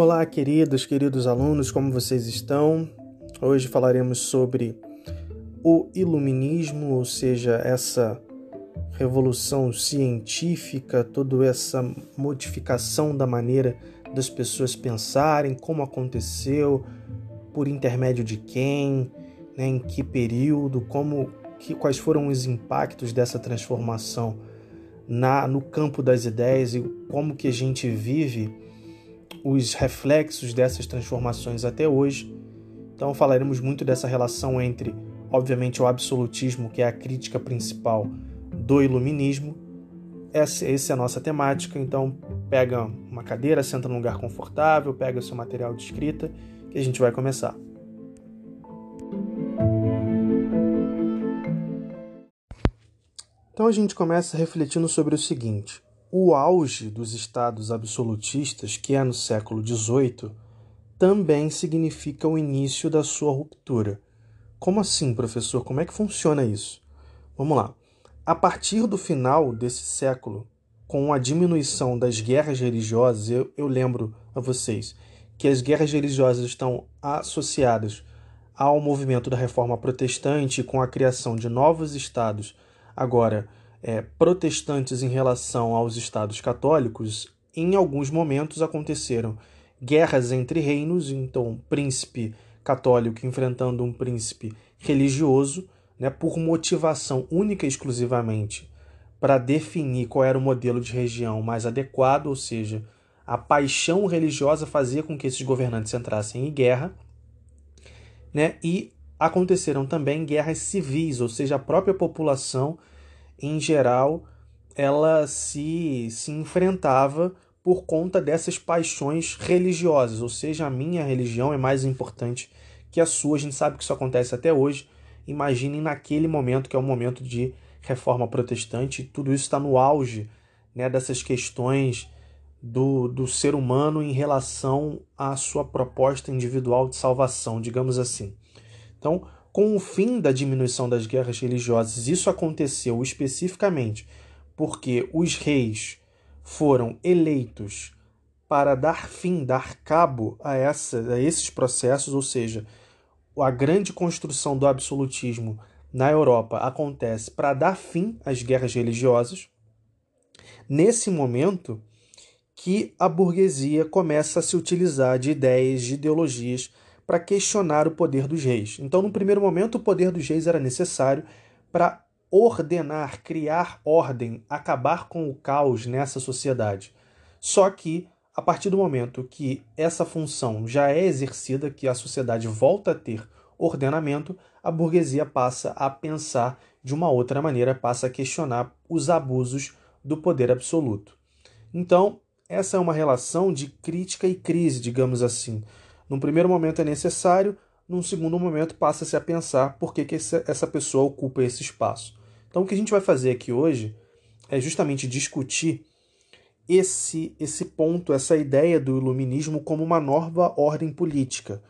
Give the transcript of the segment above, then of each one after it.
Olá, queridos, queridos alunos, como vocês estão? Hoje falaremos sobre o iluminismo, ou seja, essa revolução científica, toda essa modificação da maneira das pessoas pensarem, como aconteceu, por intermédio de quem, né, em que período, como que, quais foram os impactos dessa transformação na, no campo das ideias e como que a gente vive os reflexos dessas transformações até hoje. Então falaremos muito dessa relação entre, obviamente, o absolutismo, que é a crítica principal do iluminismo. Essa, essa é a nossa temática, então pega uma cadeira, senta num lugar confortável, pega o seu material de escrita que a gente vai começar. Então a gente começa refletindo sobre o seguinte: o auge dos estados absolutistas, que é no século XVIII, também significa o início da sua ruptura. Como assim, professor? Como é que funciona isso? Vamos lá. A partir do final desse século, com a diminuição das guerras religiosas, eu, eu lembro a vocês que as guerras religiosas estão associadas ao movimento da reforma protestante com a criação de novos estados Agora, é, protestantes em relação aos estados católicos, em alguns momentos aconteceram guerras entre reinos, então príncipe católico enfrentando um príncipe religioso, né, por motivação única e exclusivamente para definir qual era o modelo de região mais adequado, ou seja, a paixão religiosa fazia com que esses governantes entrassem em guerra, né, e aconteceram também guerras civis, ou seja, a própria população, em geral, ela se, se enfrentava por conta dessas paixões religiosas, ou seja, a minha religião é mais importante que a sua. A gente sabe que isso acontece até hoje. Imaginem naquele momento, que é o momento de reforma protestante, tudo isso está no auge né, dessas questões do, do ser humano em relação à sua proposta individual de salvação, digamos assim. Então, com o fim da diminuição das guerras religiosas, isso aconteceu especificamente porque os reis foram eleitos para dar fim, dar cabo a, essa, a esses processos, ou seja, a grande construção do absolutismo na Europa acontece para dar fim às guerras religiosas. Nesse momento que a burguesia começa a se utilizar de ideias, de ideologias para questionar o poder dos reis. Então, no primeiro momento, o poder dos reis era necessário para ordenar, criar ordem, acabar com o caos nessa sociedade. Só que, a partir do momento que essa função já é exercida, que a sociedade volta a ter ordenamento, a burguesia passa a pensar de uma outra maneira, passa a questionar os abusos do poder absoluto. Então, essa é uma relação de crítica e crise, digamos assim. Num primeiro momento é necessário, num segundo momento passa-se a pensar por que, que essa pessoa ocupa esse espaço. Então, o que a gente vai fazer aqui hoje é justamente discutir esse, esse ponto, essa ideia do iluminismo como uma nova ordem política.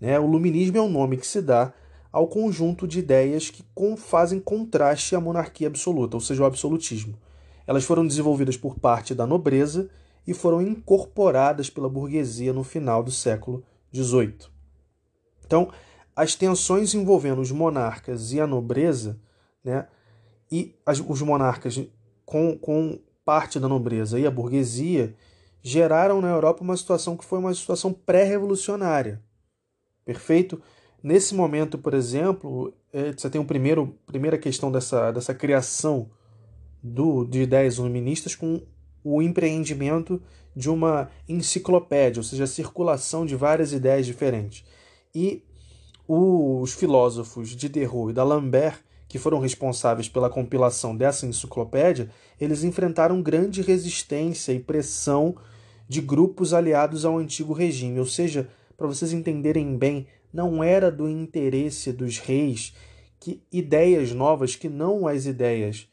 Né? O iluminismo é um nome que se dá ao conjunto de ideias que fazem contraste à monarquia absoluta, ou seja, o absolutismo. Elas foram desenvolvidas por parte da nobreza e foram incorporadas pela burguesia no final do século 18. Então, as tensões envolvendo os monarcas e a nobreza, né, e as, os monarcas com, com parte da nobreza e a burguesia, geraram na Europa uma situação que foi uma situação pré-revolucionária. Perfeito? Nesse momento, por exemplo, é, você tem a primeiro, primeira questão dessa, dessa criação do, de ideias iluministas com o empreendimento de uma enciclopédia, ou seja, a circulação de várias ideias diferentes. E os filósofos de Diderot e d'Alembert, que foram responsáveis pela compilação dessa enciclopédia, eles enfrentaram grande resistência e pressão de grupos aliados ao antigo regime, ou seja, para vocês entenderem bem, não era do interesse dos reis que ideias novas, que não as ideias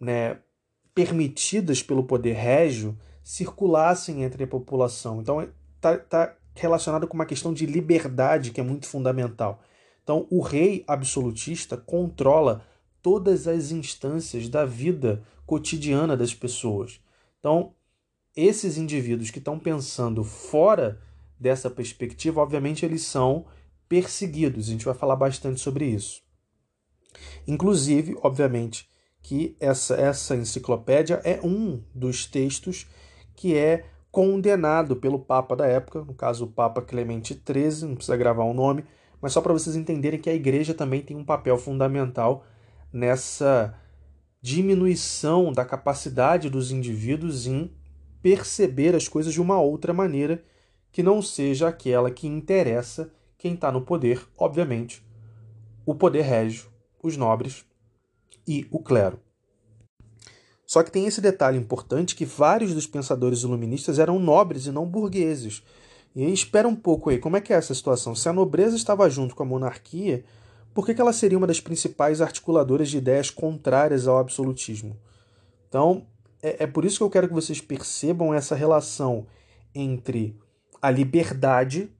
né, permitidas pelo poder régio circulassem entre a população. Então, está tá relacionado com uma questão de liberdade que é muito fundamental. Então, o rei absolutista controla todas as instâncias da vida cotidiana das pessoas. Então, esses indivíduos que estão pensando fora dessa perspectiva, obviamente eles são perseguidos. A gente vai falar bastante sobre isso. Inclusive, obviamente, que essa, essa enciclopédia é um dos textos que é condenado pelo Papa da época, no caso o Papa Clemente XIII, não precisa gravar o nome, mas só para vocês entenderem que a igreja também tem um papel fundamental nessa diminuição da capacidade dos indivíduos em perceber as coisas de uma outra maneira que não seja aquela que interessa quem está no poder, obviamente, o poder régio, os nobres e o clero. Só que tem esse detalhe importante que vários dos pensadores iluministas eram nobres e não burgueses. E espera um pouco aí, como é que é essa situação? Se a nobreza estava junto com a monarquia, por que, que ela seria uma das principais articuladoras de ideias contrárias ao absolutismo? Então, é, é por isso que eu quero que vocês percebam essa relação entre a liberdade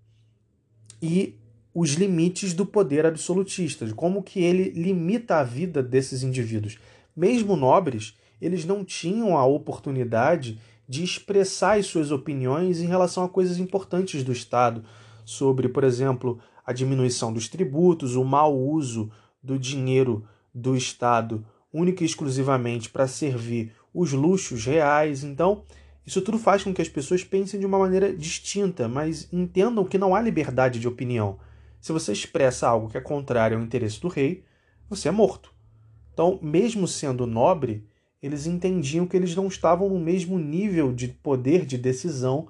e os limites do poder absolutista, de como que ele limita a vida desses indivíduos. Mesmo nobres, eles não tinham a oportunidade de expressar as suas opiniões em relação a coisas importantes do Estado, sobre, por exemplo, a diminuição dos tributos, o mau uso do dinheiro do Estado única e exclusivamente para servir os luxos reais. Então, isso tudo faz com que as pessoas pensem de uma maneira distinta, mas entendam que não há liberdade de opinião. Se você expressa algo que é contrário ao interesse do rei, você é morto. Então, mesmo sendo nobre, eles entendiam que eles não estavam no mesmo nível de poder de decisão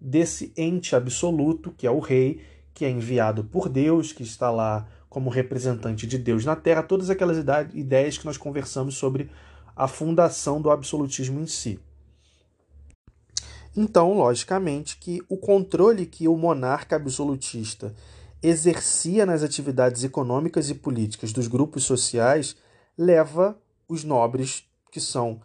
desse ente absoluto, que é o rei, que é enviado por Deus, que está lá como representante de Deus na Terra, todas aquelas ideias que nós conversamos sobre a fundação do absolutismo em si. Então, logicamente, que o controle que o monarca absolutista exercia nas atividades econômicas e políticas dos grupos sociais leva os nobres que são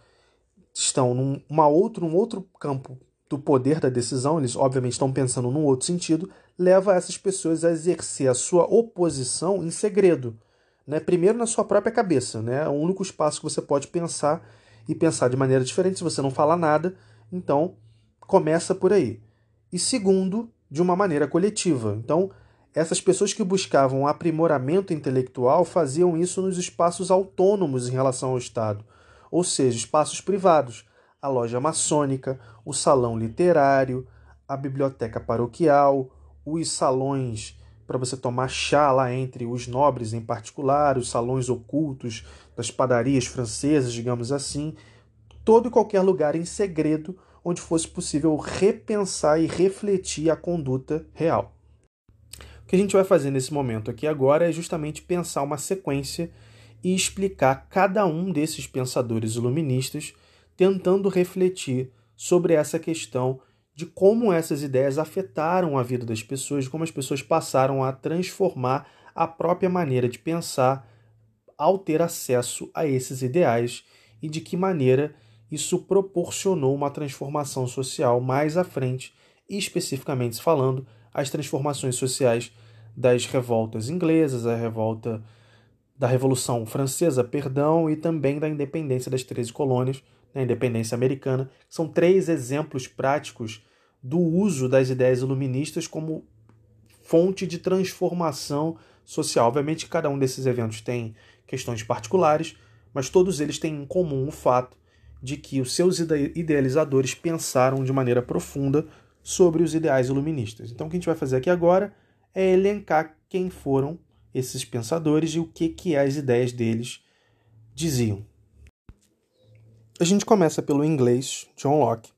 estão num uma outro, um outro campo do poder da decisão, eles obviamente estão pensando num outro sentido, leva essas pessoas a exercer a sua oposição em segredo. Né? Primeiro na sua própria cabeça. Né? É o único espaço que você pode pensar e pensar de maneira diferente se você não fala nada. Então, começa por aí. E segundo, de uma maneira coletiva. Então, essas pessoas que buscavam aprimoramento intelectual faziam isso nos espaços autônomos em relação ao Estado ou seja, espaços privados, a loja maçônica, o salão literário, a biblioteca paroquial, os salões para você tomar chá lá entre os nobres em particular, os salões ocultos das padarias francesas, digamos assim, todo e qualquer lugar em segredo onde fosse possível repensar e refletir a conduta real. O que a gente vai fazer nesse momento aqui agora é justamente pensar uma sequência e explicar cada um desses pensadores iluministas, tentando refletir sobre essa questão de como essas ideias afetaram a vida das pessoas, como as pessoas passaram a transformar a própria maneira de pensar ao ter acesso a esses ideais e de que maneira isso proporcionou uma transformação social mais à frente, especificamente falando, as transformações sociais das revoltas inglesas, a revolta da Revolução Francesa, perdão, e também da independência das 13 colônias, né, independência americana. São três exemplos práticos do uso das ideias iluministas como fonte de transformação social. Obviamente, cada um desses eventos tem questões particulares, mas todos eles têm em comum o fato de que os seus idealizadores pensaram de maneira profunda sobre os ideais iluministas. Então, o que a gente vai fazer aqui agora é elencar quem foram esses pensadores e o que, que as ideias deles diziam. A gente começa pelo inglês, John Locke.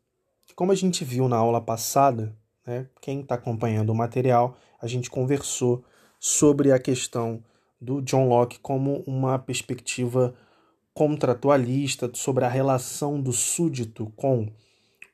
Como a gente viu na aula passada, né, quem está acompanhando o material, a gente conversou sobre a questão do John Locke como uma perspectiva contratualista sobre a relação do súdito com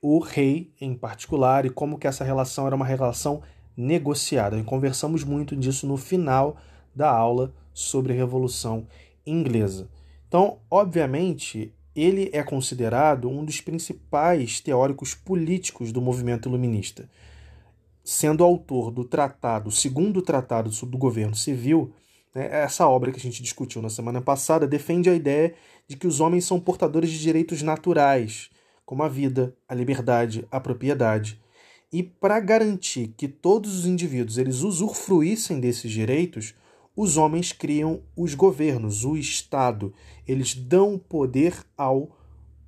o rei em particular e como que essa relação era uma relação negociada. E conversamos muito disso no final da aula sobre a Revolução Inglesa. Então, obviamente, ele é considerado um dos principais teóricos políticos do movimento iluminista. Sendo autor do tratado, segundo tratado sobre o governo civil, né, essa obra que a gente discutiu na semana passada defende a ideia de que os homens são portadores de direitos naturais, como a vida, a liberdade, a propriedade, E para garantir que todos os indivíduos eles usufruíssem desses direitos, os homens criam os governos, o Estado. Eles dão poder ao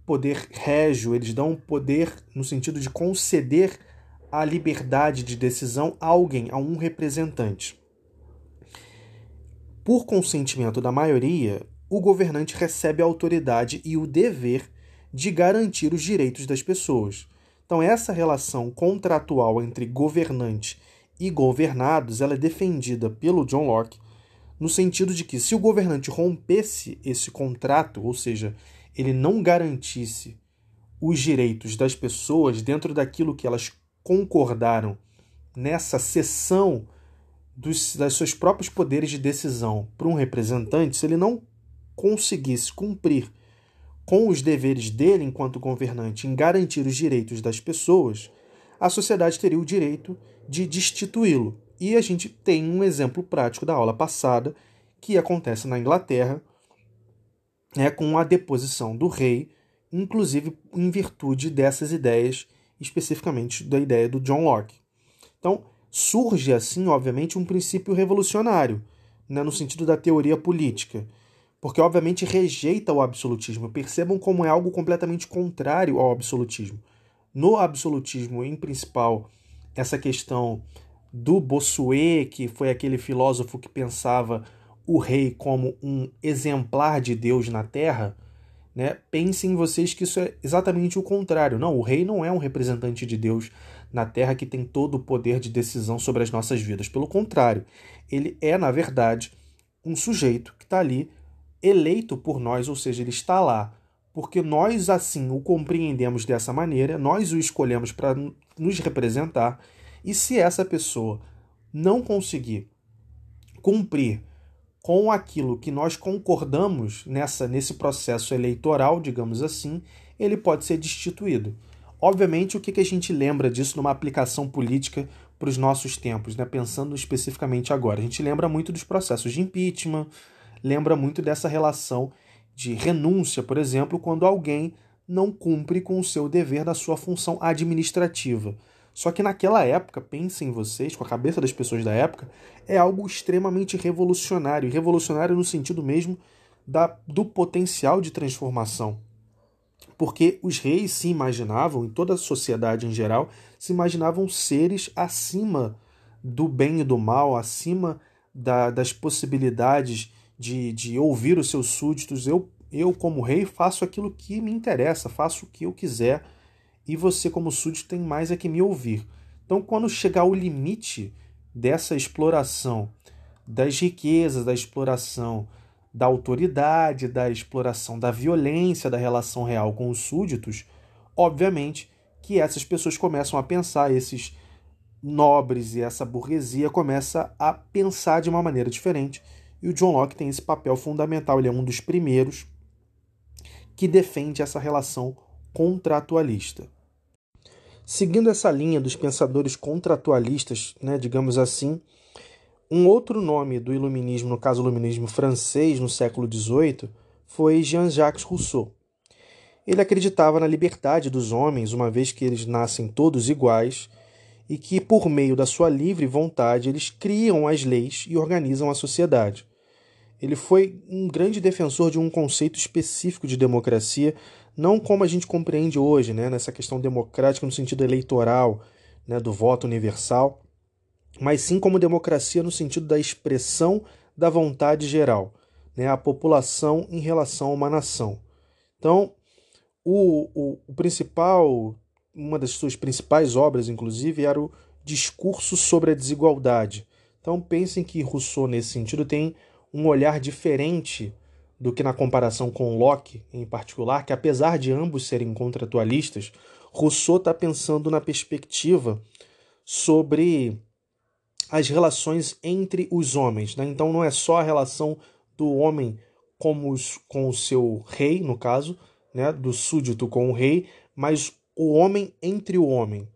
poder régio, eles dão poder no sentido de conceder a liberdade de decisão a alguém, a um representante. Por consentimento da maioria, o governante recebe a autoridade e o dever de garantir os direitos das pessoas. Então, essa relação contratual entre governante e governados ela é defendida pelo John Locke no sentido de que se o governante rompesse esse contrato, ou seja, ele não garantisse os direitos das pessoas dentro daquilo que elas concordaram nessa cessão dos, dos seus próprios poderes de decisão para um representante, se ele não conseguisse cumprir com os deveres dele enquanto governante em garantir os direitos das pessoas, a sociedade teria o direito de destituí-lo. E a gente tem um exemplo prático da aula passada que acontece na Inglaterra, né, com a deposição do rei, inclusive em virtude dessas ideias, especificamente da ideia do John Locke. Então, surge assim, obviamente, um princípio revolucionário, né, no sentido da teoria política, porque obviamente rejeita o absolutismo. Percebam como é algo completamente contrário ao absolutismo. No absolutismo, em principal, essa questão do Bossuet, que foi aquele filósofo que pensava o rei como um exemplar de Deus na terra, né? Pensem vocês que isso é exatamente o contrário. Não, o rei não é um representante de Deus na terra que tem todo o poder de decisão sobre as nossas vidas. Pelo contrário, ele é, na verdade, um sujeito que está ali eleito por nós, ou seja, ele está lá porque nós assim o compreendemos dessa maneira, nós o escolhemos para nos representar e se essa pessoa não conseguir cumprir com aquilo que nós concordamos nessa nesse processo eleitoral, digamos assim, ele pode ser destituído. Obviamente, o que, a gente lembra disso numa aplicação política para os nossos tempos, né? pensando especificamente agora? A gente lembra muito dos processos de impeachment, lembra muito dessa relação de renúncia, por exemplo, quando alguém não cumpre com o seu dever da sua função administrativa. Só que naquela época, pensem vocês, com a cabeça das pessoas da época, é algo extremamente revolucionário. Revolucionário no sentido mesmo da, do potencial de transformação. Porque os reis se imaginavam, e toda a sociedade em geral, se imaginavam seres acima do bem e do mal, acima da, das possibilidades de, de ouvir os seus súditos. Eu, eu, como rei, faço aquilo que me interessa, faço o que eu quiser e você, como súdito, tem mais é que me ouvir. Então, quando chegar o limite dessa exploração das riquezas, da exploração da autoridade, da exploração da violência da relação real com os súditos, obviamente que essas pessoas começam a pensar, esses nobres e essa burguesia começa a pensar de uma maneira diferente. E o John Locke tem esse papel fundamental, ele é um dos primeiros que defende essa relação contratualista. Seguindo essa linha dos pensadores contratualistas, né, digamos assim, um outro nome do iluminismo, no caso o iluminismo francês no século XVIII, foi Jean-Jacques Rousseau. Ele acreditava na liberdade dos homens, uma vez que eles nascem todos iguais e que, por meio da sua livre vontade, eles criam as leis e organizam a sociedade. Ele foi um grande defensor de um conceito específico de democracia não como a gente compreende hoje, né, nessa questão democrática no sentido eleitoral, né, do voto universal, mas sim como democracia no sentido da expressão da vontade geral, né, a população em relação a uma nação. Então, o, o, o principal, uma das suas principais obras, inclusive, era o Discurso sobre a Desigualdade. Então, pensem que Rousseau, nesse sentido, tem um olhar diferente do que na comparação com Locke, em particular, que apesar de ambos serem contratualistas, Rousseau está pensando na perspectiva sobre as relações entre os homens. Né? Então não é só a relação do homem com, os, com o seu rei, no caso, né? do súdito com o rei, mas o homem entre o homem.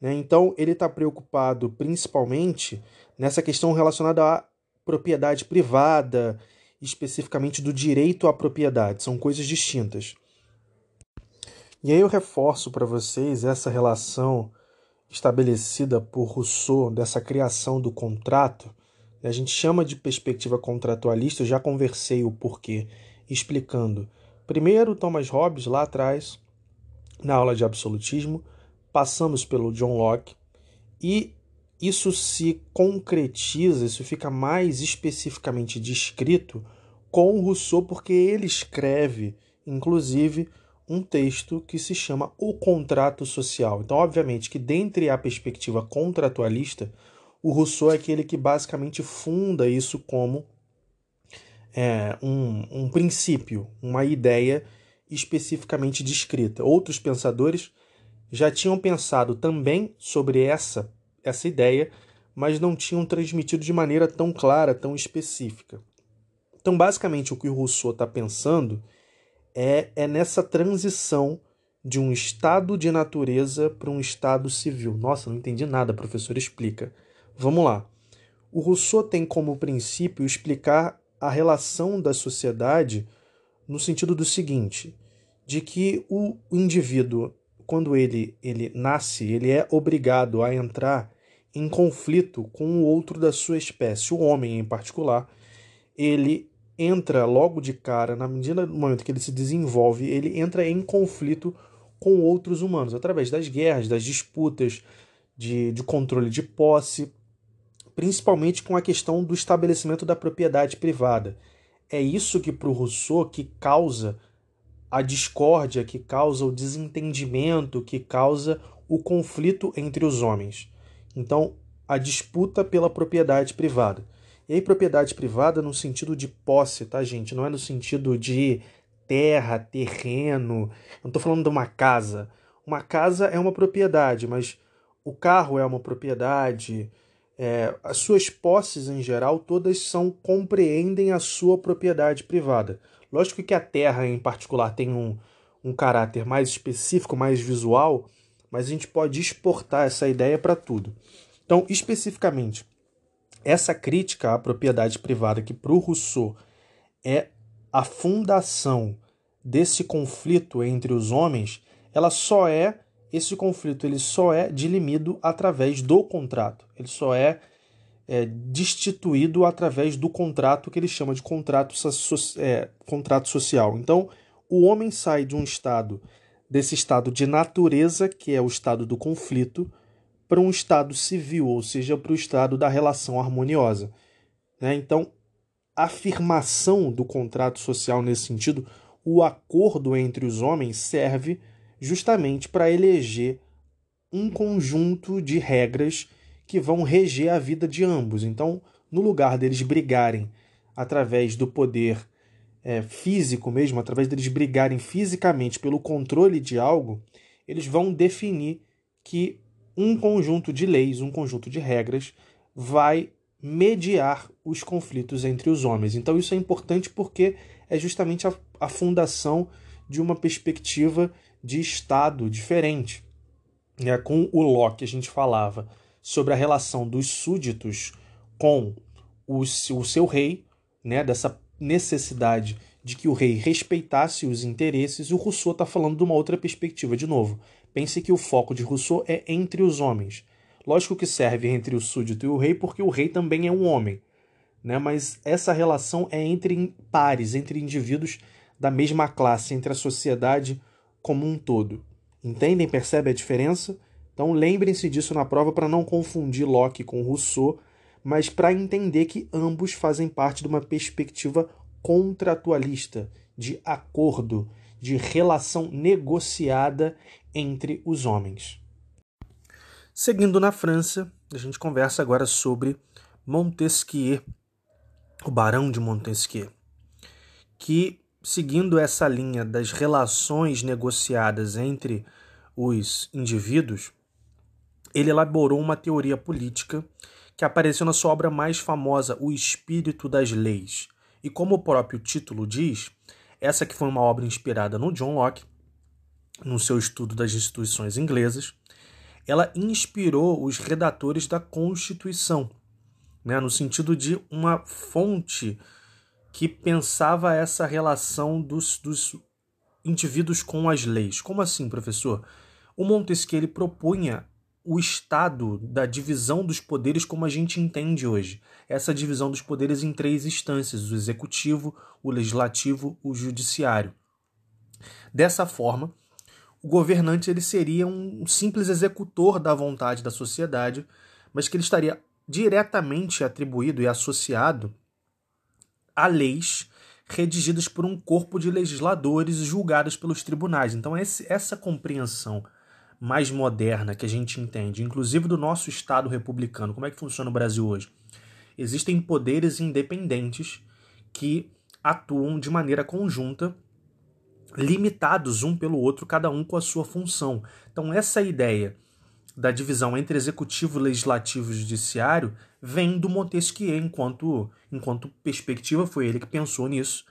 Né? Então ele está preocupado principalmente nessa questão relacionada à propriedade privada especificamente do direito à propriedade, são coisas distintas. E aí eu reforço para vocês essa relação estabelecida por Rousseau dessa criação do contrato, a gente chama de perspectiva contratualista, eu já conversei o porquê, explicando. Primeiro, Thomas Hobbes, lá atrás, na aula de absolutismo, passamos pelo John Locke, e isso se concretiza, isso fica mais especificamente descrito com Rousseau, porque ele escreve, inclusive, um texto que se chama O Contrato Social. Então, obviamente, que dentre a perspectiva contratualista, o Rousseau é aquele que basicamente funda isso como é, um, um princípio, uma ideia especificamente descrita. Outros pensadores já tinham pensado também sobre essa, essa ideia, mas não tinham transmitido de maneira tão clara, tão específica. Então, basicamente, o que o Rousseau está pensando é, é nessa transição de um estado de natureza para um estado civil. Nossa, não entendi nada, professor, explica. Vamos lá. O Rousseau tem como princípio explicar a relação da sociedade no sentido do seguinte, de que o indivíduo, quando ele, ele nasce, ele é obrigado a entrar em conflito com o outro da sua espécie, o homem em particular, ele entra logo de cara, na medida do momento que ele se desenvolve, ele entra em conflito com outros humanos, através das guerras, das disputas, de, de controle de posse, principalmente com a questão do estabelecimento da propriedade privada. É isso que para o Rousseau que causa a discórdia, que causa o desentendimento, que causa o conflito entre os homens. Então, a disputa pela propriedade privada. E aí, propriedade privada no sentido de posse, tá, gente? Não é no sentido de terra, terreno. Eu não estou falando de uma casa. Uma casa é uma propriedade, mas o carro é uma propriedade. É, as suas posses em geral todas são compreendem a sua propriedade privada. Lógico que a terra em particular tem um, um caráter mais específico, mais visual, mas a gente pode exportar essa ideia para tudo. Então, especificamente, essa crítica à propriedade privada, que para o Rousseau é a fundação desse conflito entre os homens, ela só é esse conflito ele só é dilimido através do contrato. Ele só é, é destituído através do contrato que ele chama de contrato, é, contrato social. Então, o homem sai de um estado, desse estado de natureza, que é o estado do conflito, para um estado civil, ou seja, para o estado da relação harmoniosa. Né? Então, a afirmação do contrato social nesse sentido, o acordo entre os homens serve justamente para eleger um conjunto de regras que vão reger a vida de ambos. Então, no lugar deles brigarem através do poder é, físico mesmo, através deles brigarem fisicamente pelo controle de algo, eles vão definir que um conjunto de leis, um conjunto de regras, vai mediar os conflitos entre os homens. Então, isso é importante porque é justamente a, a fundação de uma perspectiva de Estado diferente. É, com o Locke, a gente falava sobre a relação dos súditos com o, o seu rei, né, dessa necessidade de que o rei respeitasse os interesses, e o Rousseau está falando de uma outra perspectiva de novo. Pense que o foco de Rousseau é entre os homens. Lógico que serve entre o súdito e o rei, porque o rei também é um homem. Né? Mas essa relação é entre pares, entre indivíduos da mesma classe, entre a sociedade como um todo. Entendem? Percebe a diferença? Então lembrem-se disso na prova para não confundir Locke com Rousseau, mas para entender que ambos fazem parte de uma perspectiva contratualista, de acordo, de relação negociada entre os homens. Seguindo na França, a gente conversa agora sobre Montesquieu, o Barão de Montesquieu, que, seguindo essa linha das relações negociadas entre os indivíduos, ele elaborou uma teoria política que apareceu na sua obra mais famosa, O Espírito das Leis. E como o próprio título diz, essa que foi uma obra inspirada no John Locke, no seu estudo das instituições inglesas, ela inspirou os redatores da Constituição, né, no sentido de uma fonte que pensava essa relação dos, dos indivíduos com as leis. Como assim, professor? O Montesquieu ele propunha o estado da divisão dos poderes como a gente entende hoje. Essa divisão dos poderes em três instâncias: o executivo, o legislativo, o judiciário. Dessa forma, o governante ele seria um simples executor da vontade da sociedade, mas que ele estaria diretamente atribuído e associado a leis redigidas por um corpo de legisladores julgados pelos tribunais. Então, essa compreensão mais moderna que a gente entende, inclusive do nosso Estado republicano, como é que funciona o Brasil hoje? Existem poderes independentes que atuam de maneira conjunta, limitados um pelo outro, cada um com a sua função. Então, essa ideia da divisão entre executivo, legislativo e judiciário vem do Montesquieu enquanto, enquanto perspectiva, foi ele que pensou nisso.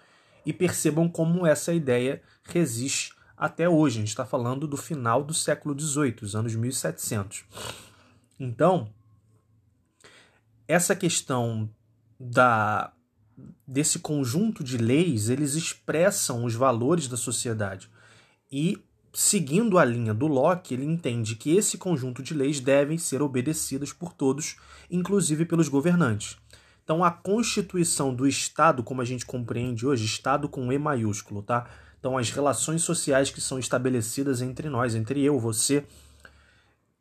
E percebam como essa ideia resiste até hoje. A gente está falando do final do século XVIII, os anos 1700. Então, essa questão da desse conjunto de leis, eles expressam os valores da sociedade. E seguindo a linha do Locke, ele entende que esse conjunto de leis devem ser obedecidas por todos, inclusive pelos governantes. Então, a constituição do Estado, como a gente compreende hoje, Estado com E maiúsculo, tá? Então, as relações sociais que são estabelecidas entre nós, entre eu, você,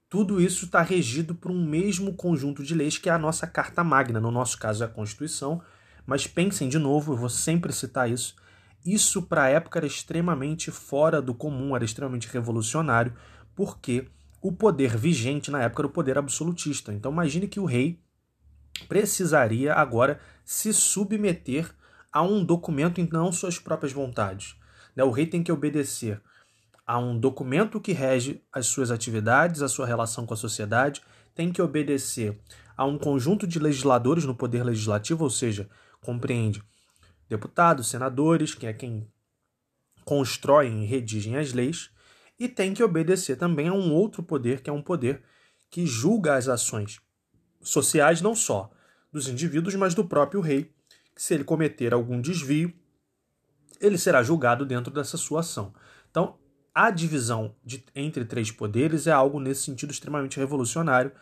tudo isso está regido por um mesmo conjunto de leis que é a nossa Carta Magna, no nosso caso é a Constituição. Mas pensem de novo, eu vou sempre citar isso isso para a época era extremamente fora do comum, era extremamente revolucionário, porque o poder vigente na época era o poder absolutista. Então imagine que o rei precisaria agora se submeter a um documento e não suas próprias vontades. Né? O rei tem que obedecer a um documento que rege as suas atividades, a sua relação com a sociedade, tem que obedecer a um conjunto de legisladores no poder legislativo, ou seja, compreende deputados, senadores, que é quem constroem e redigem as leis, e tem que obedecer também a um outro poder, que é um poder que julga as ações sociais não só dos indivíduos, mas do próprio rei, que se ele cometer algum desvio, ele será julgado dentro dessa sua ação. Então, a divisão de, entre três poderes é algo nesse sentido extremamente revolucionário,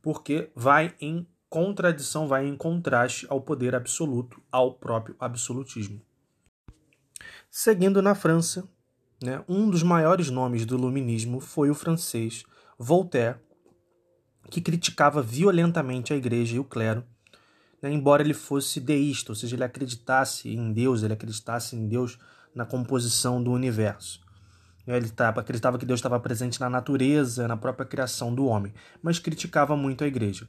porque vai em contradição vai em contraste ao poder absoluto, ao próprio absolutismo. Seguindo na França, né, um dos maiores nomes do iluminismo foi o francês Voltaire, que criticava violentamente a igreja e o clero, né, embora ele fosse deísta, ou seja, ele acreditasse em Deus, ele acreditasse em Deus na composição do universo. Ele tava, acreditava que Deus estava presente na natureza, na própria criação do homem, mas criticava muito a igreja.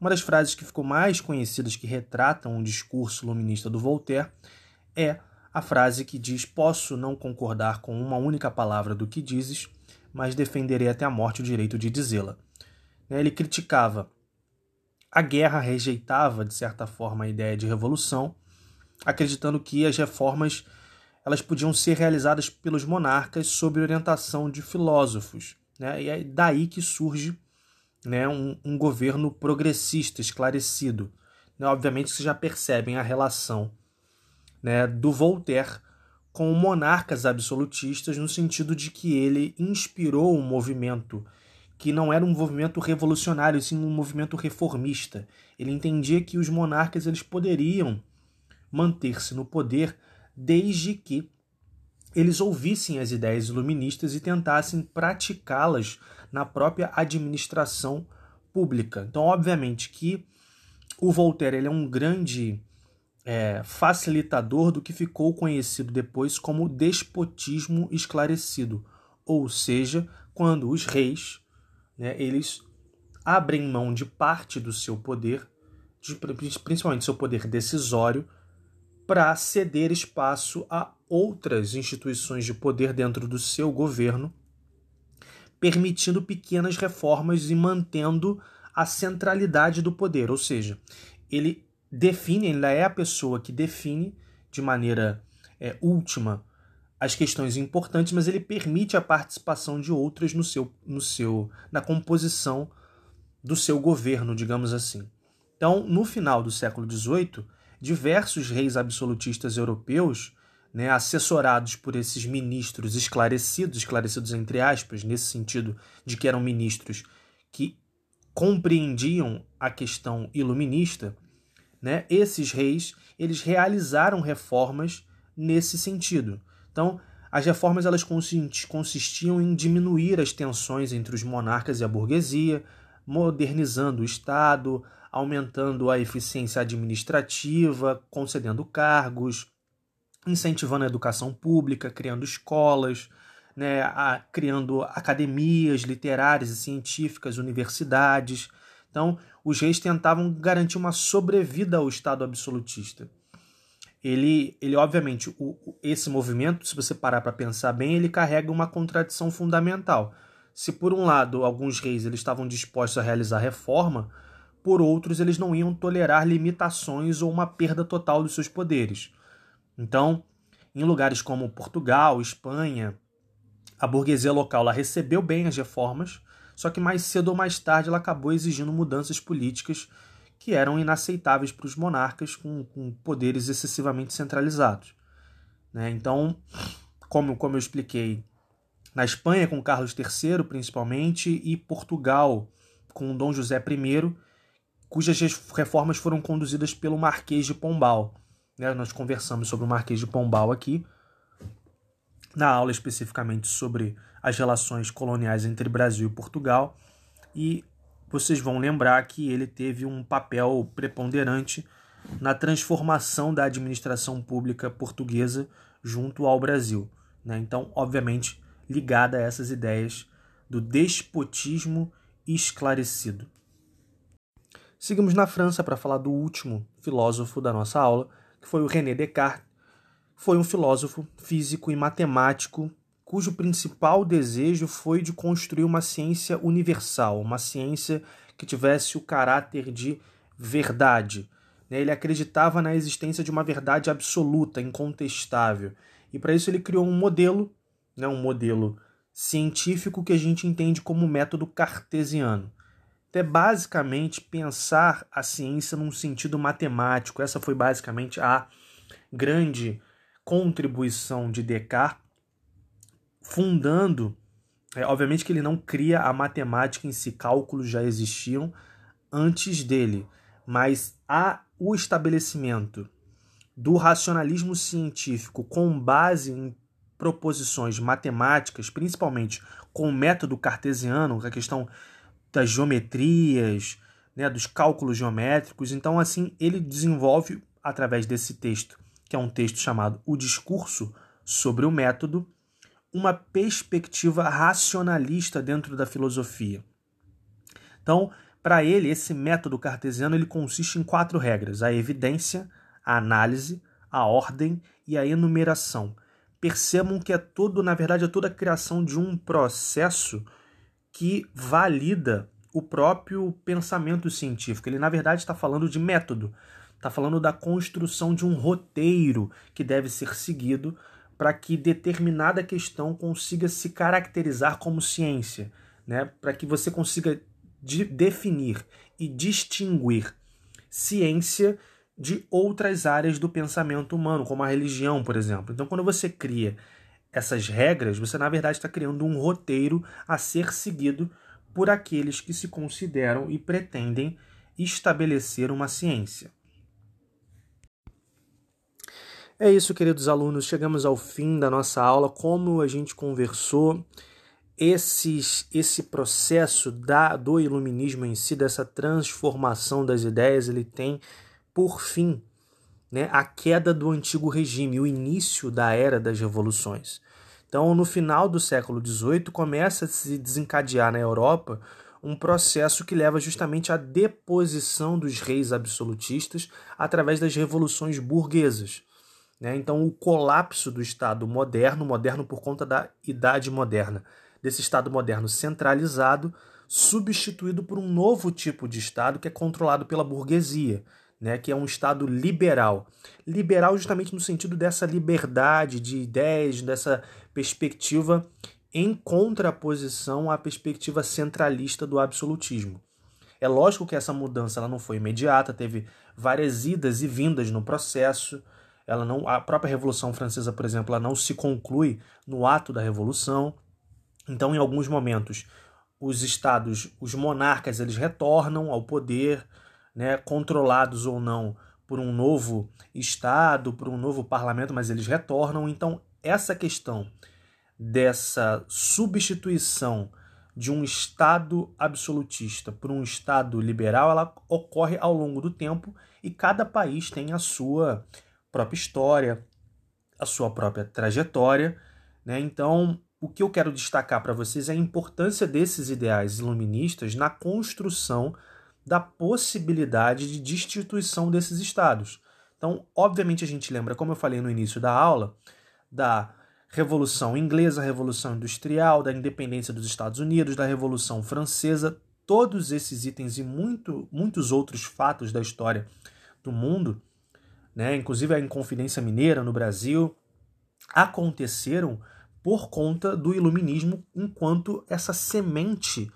Uma das frases que ficou mais conhecidas que retratam o discurso luminista do Voltaire é a frase que diz: Posso não concordar com uma única palavra do que dizes, mas defenderei até a morte o direito de dizê-la. Né, ele criticava a guerra, rejeitava, de certa forma, a ideia de revolução, acreditando que as reformas elas podiam ser realizadas pelos monarcas sob orientação de filósofos. Né? E é daí que surge né, um, um governo progressista, esclarecido. Né, obviamente vocês já percebem a relação né, do Voltaire com monarcas absolutistas, no sentido de que ele inspirou um movimento que não era um movimento revolucionário, sim um movimento reformista. Ele entendia que os monarcas eles poderiam manter-se no poder desde que eles ouvissem as ideias iluministas e tentassem praticá-las na própria administração pública. Então, obviamente que o Voltaire ele é um grande é, facilitador do que ficou conhecido depois como despotismo esclarecido, ou seja, quando os reis né, eles abrem mão de parte do seu poder, de, principalmente seu poder decisório, para ceder espaço a outras instituições de poder dentro do seu governo permitindo pequenas reformas e mantendo a centralidade do poder, ou seja, ele define, ele é a pessoa que define de maneira é, última as questões importantes, mas ele permite a participação de outras no seu, no seu, na composição do seu governo, digamos assim. Então, no final do século XVIII, diversos reis absolutistas europeus né, assessorados por esses ministros esclarecidos, esclarecidos entre aspas, nesse sentido de que eram ministros que compreendiam a questão iluminista, né, esses reis eles realizaram reformas nesse sentido. Então, as reformas elas consistiam em diminuir as tensões entre os monarcas e a burguesia, modernizando o Estado, aumentando a eficiência administrativa, concedendo cargos, incentivando a educação pública, criando escolas, né, a, criando academias literárias e científicas, universidades. Então, os reis tentavam garantir uma sobrevida ao Estado absolutista. Ele, ele obviamente, o, esse movimento, se você parar para pensar bem, ele carrega uma contradição fundamental. Se por um lado alguns reis eles estavam dispostos a realizar reforma, por outros eles não iam tolerar limitações ou uma perda total dos seus poderes. Então, em lugares como Portugal, Espanha, a burguesia local ela recebeu bem as reformas, só que mais cedo ou mais tarde ela acabou exigindo mudanças políticas que eram inaceitáveis para os monarcas com, com, poderes excessivamente centralizados. Né? Então, como, como eu expliquei, na Espanha com Carlos III principalmente e Portugal com Dom José I, cujas reformas foram conduzidas pelo Marquês de Pombal. Né? Nós conversamos sobre o Marquês de Pombal aqui, na aula especificamente sobre as relações coloniais entre Brasil e Portugal, e vocês vão lembrar que ele teve um papel preponderante na transformação da administração pública portuguesa junto ao Brasil. Né? Então, obviamente, ligada a essas ideias do despotismo esclarecido. Seguimos na França para falar do último filósofo da nossa aula, que foi o René Descartes, foi um filósofo, físico e matemático cujo principal desejo foi de construir uma ciência universal, uma ciência que tivesse o caráter de verdade. Né? Ele acreditava na existência de uma verdade absoluta, incontestável. E para isso ele criou um modelo, né, um modelo científico que a gente entende como método cartesiano. Então, é basicamente pensar a ciência num sentido matemático. Essa foi basicamente a grande contribuição de Descartes, fundando, é, obviamente que ele não cria a matemática em si, cálculos já existiam antes dele, mas há o estabelecimento do racionalismo científico com base em proposições matemáticas, principalmente com o método cartesiano, a questão das geometrias, né, dos cálculos geométricos. Então, assim, ele desenvolve, através desse texto, que é um texto chamado O Discurso sobre o Método, uma perspectiva racionalista dentro da filosofia. Então, para ele, esse método cartesiano ele consiste em quatro regras: a evidência, a análise, a ordem e a enumeração. Percebam que é tudo, na verdade, é toda a criação de um processo que valida o próprio pensamento científico. Ele, na verdade, está falando de método está falando da construção de um roteiro que deve ser seguido para que determinada questão consiga se caracterizar como ciência, né? para que você consiga de definir e distinguir ciência de outras áreas do pensamento humano, como a religião, por exemplo. Então, quando você cria essas regras, você na verdade está criando um roteiro a ser seguido por aqueles que se consideram e pretendem estabelecer uma ciência. É isso, queridos alunos. Chegamos ao fim da nossa aula. Como a gente conversou, esses, esse processo da, do iluminismo em si, dessa transformação das ideias, ele tem por fim né, a queda do antigo regime, o início da era das revoluções. Então, no final do século XVIII, começa a se desencadear na Europa um processo que leva justamente à deposição dos reis absolutistas através das revoluções burguesas. Né? Então, o colapso do Estado moderno, moderno por conta da Idade Moderna, desse Estado moderno centralizado, substituído por um novo tipo de Estado que é controlado pela burguesia, né? que é um Estado liberal. Liberal justamente no sentido dessa liberdade de ideias, dessa perspectiva em contraposição à perspectiva centralista do absolutismo. É lógico que essa mudança ela não foi imediata, teve várias idas e vindas no processo, ela não, a própria Revolução Francesa, por exemplo, ela não se conclui no ato da Revolução. Então, em alguns momentos, os estados, os monarcas, eles retornam ao poder, né, controlados ou não por um novo estado, por um novo parlamento, mas eles retornam. Então, essa questão dessa substituição de um estado absolutista por um estado liberal, ela ocorre ao longo do tempo e cada país tem a sua própria história, a sua própria trajetória, né? Então, o que eu quero destacar para vocês é a importância desses ideais iluministas na construção da possibilidade de destituição desses estados. Então, obviamente, a gente lembra, como eu falei no início da aula, da Revolução Inglesa, Revolução Industrial, da independência dos Estados Unidos, da Revolução Francesa, todos esses itens e muito, muitos outros fatos da história do mundo, né, inclusive a Inconfidência Mineira no Brasil, aconteceram por conta do iluminismo enquanto essa semente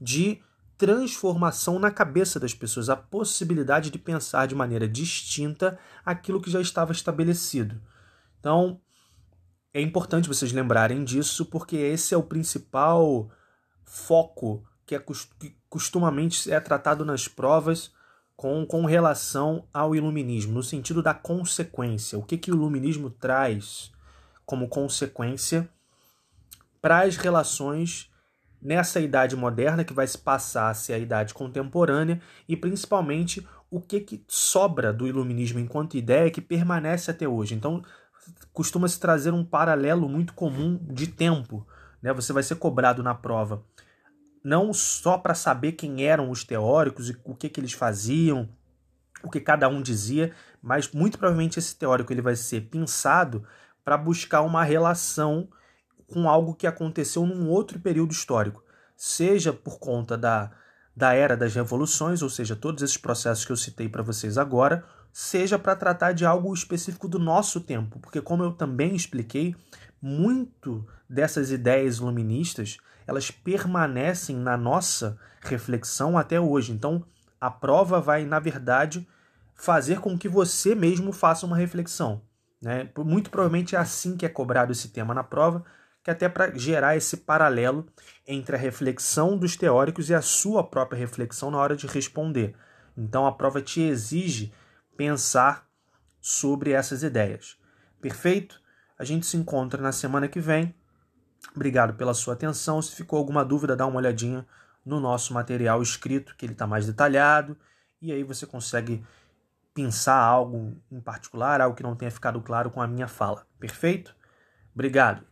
de transformação na cabeça das pessoas, a possibilidade de pensar de maneira distinta aquilo que já estava estabelecido. Então, é importante vocês lembrarem disso, porque esse é o principal foco que, é, que costumamente é tratado nas provas com, com relação ao iluminismo, no sentido da consequência. O que, que o iluminismo traz como consequência para as relações nessa idade moderna que vai se passar a ser a idade contemporânea e principalmente o que, que sobra do iluminismo enquanto ideia que permanece até hoje. Então, costuma se trazer um paralelo muito comum de tempo. Né? Você vai ser cobrado na prova não só para saber quem eram os teóricos e o que, que eles faziam, o que cada um dizia, mas muito provavelmente esse teórico ele vai ser pensado para buscar uma relação com algo que aconteceu num outro período histórico, seja por conta da, da era das revoluções, ou seja, todos esses processos que eu citei para vocês agora, seja para tratar de algo específico do nosso tempo, porque como eu também expliquei, muito dessas ideias iluministas, elas permanecem na nossa reflexão até hoje. Então, a prova vai, na verdade, fazer com que você mesmo faça uma reflexão. Né? Muito provavelmente é assim que é cobrado esse tema na prova, que até para gerar esse paralelo entre a reflexão dos teóricos e a sua própria reflexão na hora de responder. Então a prova te exige pensar sobre essas ideias. Perfeito? A gente se encontra na semana que vem. Obrigado pela sua atenção. Se ficou alguma dúvida, dá uma olhadinha no nosso material escrito, que ele está mais detalhado, e aí você consegue pensar algo em particular, algo que não tenha ficado claro com a minha fala. Perfeito? Obrigado.